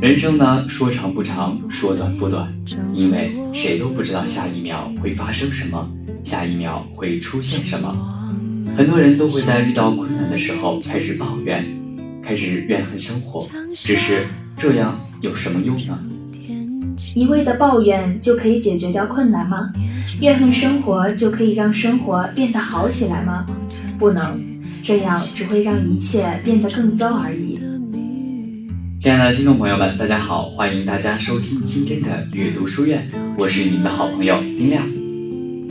人生呢，说长不长，说短不短，因为谁都不知道下一秒会发生什么，下一秒会出现什么。很多人都会在遇到困难的时候开始抱怨，开始怨恨生活。只是这样有什么用呢？一味的抱怨就可以解决掉困难吗？怨恨生活就可以让生活变得好起来吗？不能，这样只会让一切变得更糟而已。亲爱的听众朋友们，大家好，欢迎大家收听今天的阅读书院，我是你们的好朋友丁亮。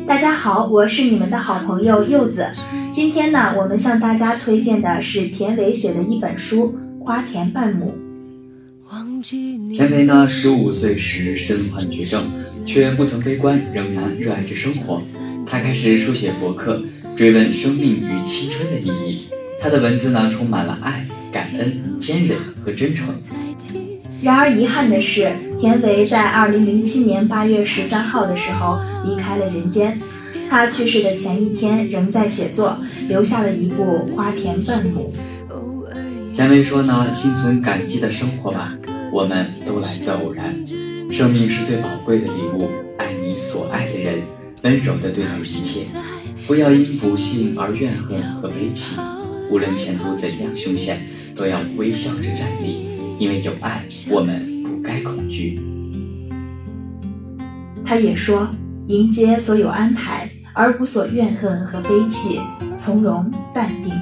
大家好，我是你们的好朋友柚子。今天呢，我们向大家推荐的是田维写的一本书《花田半亩》。田维呢，十五岁时身患绝症，却不曾悲观，仍然热爱着生活。他开始书写博客，追问生命与青春的意义。他的文字呢，充满了爱。感恩、坚韧和真诚。然而遗憾的是，田维在二零零七年八月十三号的时候离开了人间。他去世的前一天仍在写作，留下了一部《花田半亩》。田维说呢：“心存感激的生活吧，我们都来自偶然。生命是最宝贵的礼物，爱你所爱的人，温柔的对待一切，不要因不幸而怨恨和悲戚。无论前途怎样凶险。”都要微笑着站立，因为有爱，我们不该恐惧。他也说，迎接所有安排，而无所怨恨和悲戚，从容淡定，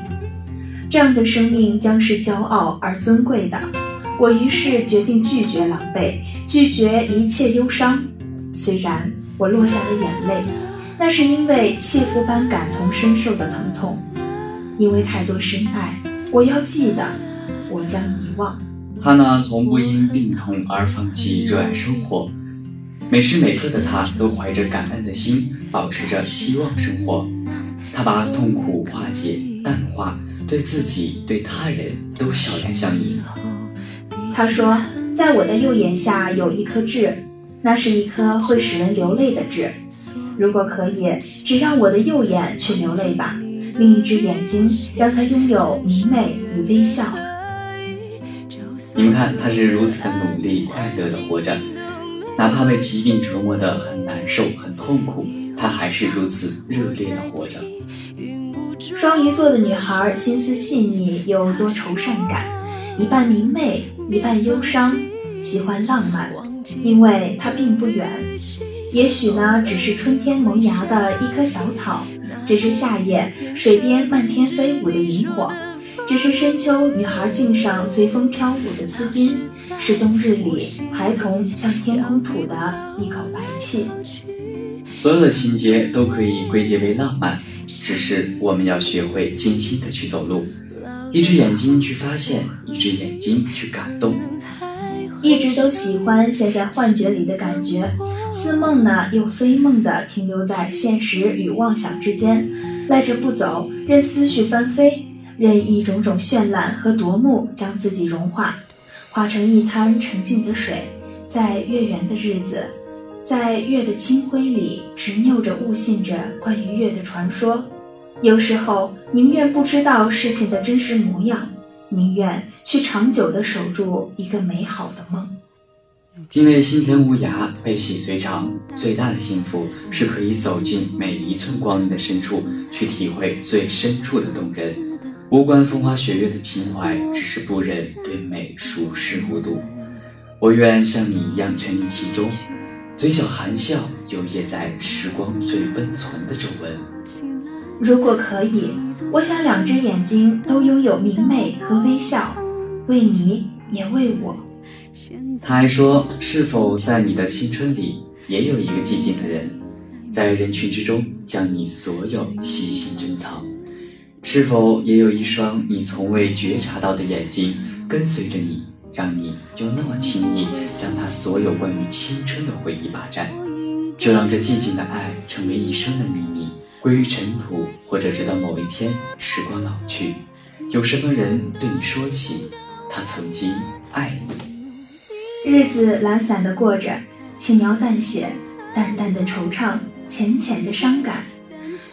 这样的生命将是骄傲而尊贵的。我于是决定拒绝狼狈，拒绝一切忧伤。虽然我落下了眼泪，那是因为切肤般感同身受的疼痛，因为太多深爱，我要记得。我将遗忘。他呢，从不因病痛而放弃热爱生活，每时每刻的他都怀着感恩的心，保持着希望生活。他把痛苦化解、淡化，对自己、对他人都笑脸相迎。他说：“在我的右眼下有一颗痣，那是一颗会使人流泪的痣。如果可以，只让我的右眼去流泪吧，另一只眼睛让它拥有明媚与微笑。”你们看，他是如此的努力、快乐的活着，哪怕被疾病折磨得很难受、很痛苦，他还是如此热烈的活着。双鱼座的女孩心思细腻又多愁善感，一半明媚，一半忧伤，喜欢浪漫，因为它并不远。也许呢，只是春天萌芽的一棵小草，只是夏夜水边漫天飞舞的萤火。只是深秋，女孩颈上随风飘舞的丝巾；是冬日里孩童向天空吐的一口白气。所有的情节都可以归结为浪漫，只是我们要学会精心的去走路，一只眼睛去发现，一只眼睛去感动。一直都喜欢陷在幻觉里的感觉，似梦呢又非梦的停留在现实与妄想之间，赖着不走，任思绪翻飞。任一种种绚烂和夺目将自己融化，化成一滩澄净的水，在月圆的日子，在月的清辉里执拗着悟信着关于月的传说。有时候宁愿不知道事情的真实模样，宁愿去长久的守住一个美好的梦。因为心田无涯，悲喜随长，最大的幸福是可以走进每一寸光阴的深处，去体会最深处的动人。无关风花雪月的情怀，只是不忍对美熟视无睹。我愿像你一样沉溺其中，嘴角含笑，游曳在时光最温存的皱纹。如果可以，我想两只眼睛都拥有明媚和微笑，为你也为我。他还说：“是否在你的青春里，也有一个寂静的人，在人群之中将你所有细心珍藏？”是否也有一双你从未觉察到的眼睛跟随着你，让你就那么轻易将他所有关于青春的回忆霸占？就让这寂静的爱成为一生的秘密，归于尘土，或者直到某一天时光老去，有什么人对你说起他曾经爱你？日子懒散的过着，轻描淡写，淡淡的惆怅，浅浅的伤感。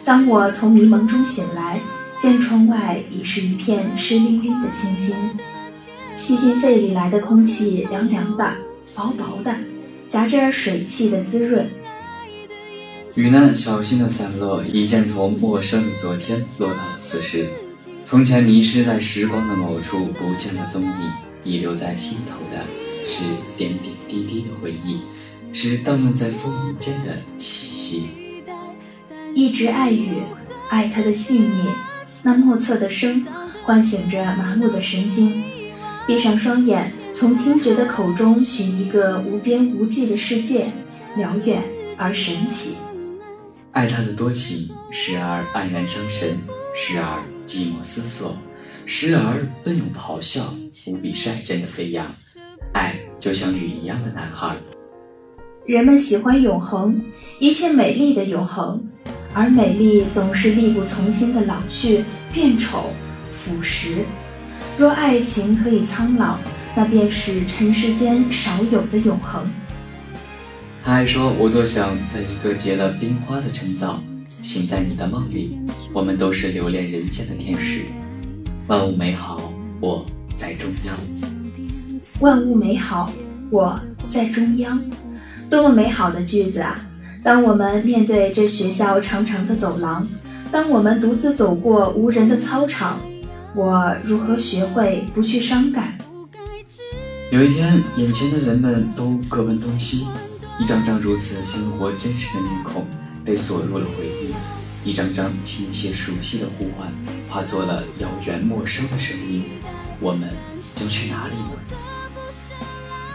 当我从迷蒙中醒来。见窗外已是一片湿淋淋的清新，吸进肺里来的空气凉凉的、薄薄的，夹着水汽的滋润。雨呢，小心的散落，一见从陌生的昨天落到了此时。从前迷失在时光的某处，不见了踪影，遗留在心头的是点点滴滴的回忆，是荡漾在风云间的气息。一直爱雨，爱它的细腻，那莫测的声，唤醒着麻木的神经。闭上双眼，从听觉的口中寻一个无边无际的世界，辽远而神奇。爱他的多情，时而黯然伤神，时而寂寞思索，时而奔涌咆哮，无比率真的飞扬。爱就像雨一样的男孩。人们喜欢永恒，一切美丽的永恒，而美丽总是力不从心的老去、变丑、腐蚀。若爱情可以苍老，那便是尘世间少有的永恒。他还说：“我多想在一个结了冰花的晨早，醒在你的梦里。我们都是留恋人间的天使，万物美好，我在中央。万物美好，我在中央。多么美好的句子啊！当我们面对这学校长长的走廊，当我们独自走过无人的操场，我如何学会不去伤感？有一天，眼前的人们都各奔东西。”一张张如此鲜活真实的面孔被锁入了回忆，一张张亲切熟悉的呼唤化作了遥远陌生的声音。我们将去哪里呢？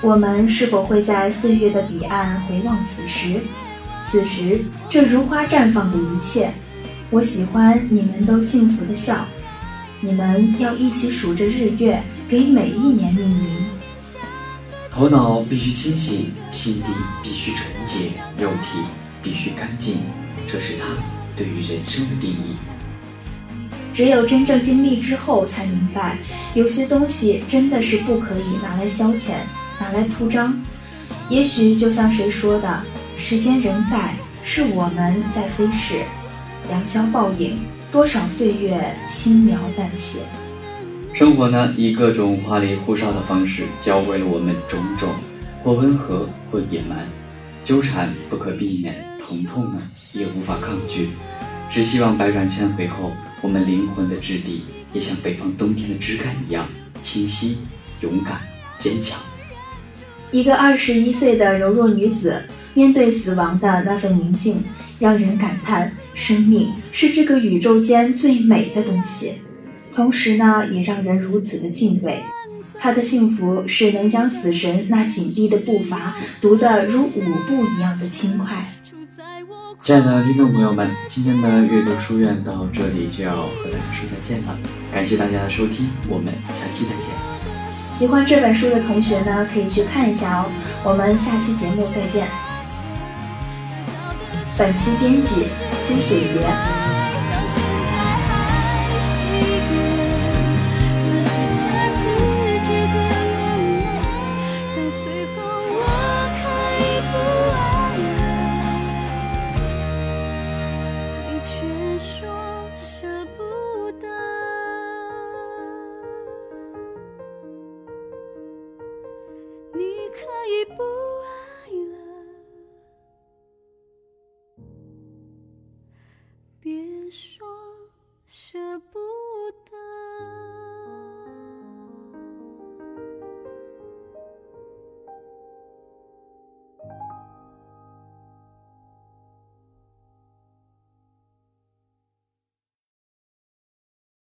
我们是否会在岁月的彼岸回望此时？此时这如花绽放的一切，我喜欢你们都幸福的笑。你们要一起数着日月，给每一年命名。头脑必须清醒，心底必须纯洁，肉体必须干净，这是他对于人生的定义。只有真正经历之后，才明白有些东西真的是不可以拿来消遣，拿来铺张。也许就像谁说的：“时间仍在，是我们在飞逝。”良宵报应，多少岁月轻描淡写。生活呢，以各种花里胡哨的方式教会了我们种种，或温和，或野蛮，纠缠不可避免，疼痛呢也无法抗拒。只希望百转千回后，我们灵魂的质地也像北方冬天的枝干一样清晰、勇敢、坚强。一个二十一岁的柔弱女子，面对死亡的那份宁静，让人感叹：生命是这个宇宙间最美的东西。同时呢，也让人如此的敬畏。他的幸福是能将死神那紧逼的步伐读得如舞步一样的轻快。亲爱的听众朋友们，今天的阅读书院到这里就要和大家说再见了。感谢大家的收听，我们下期再见。喜欢这本书的同学呢，可以去看一下哦。我们下期节目再见。本期编辑朱雪可以不爱了。别说是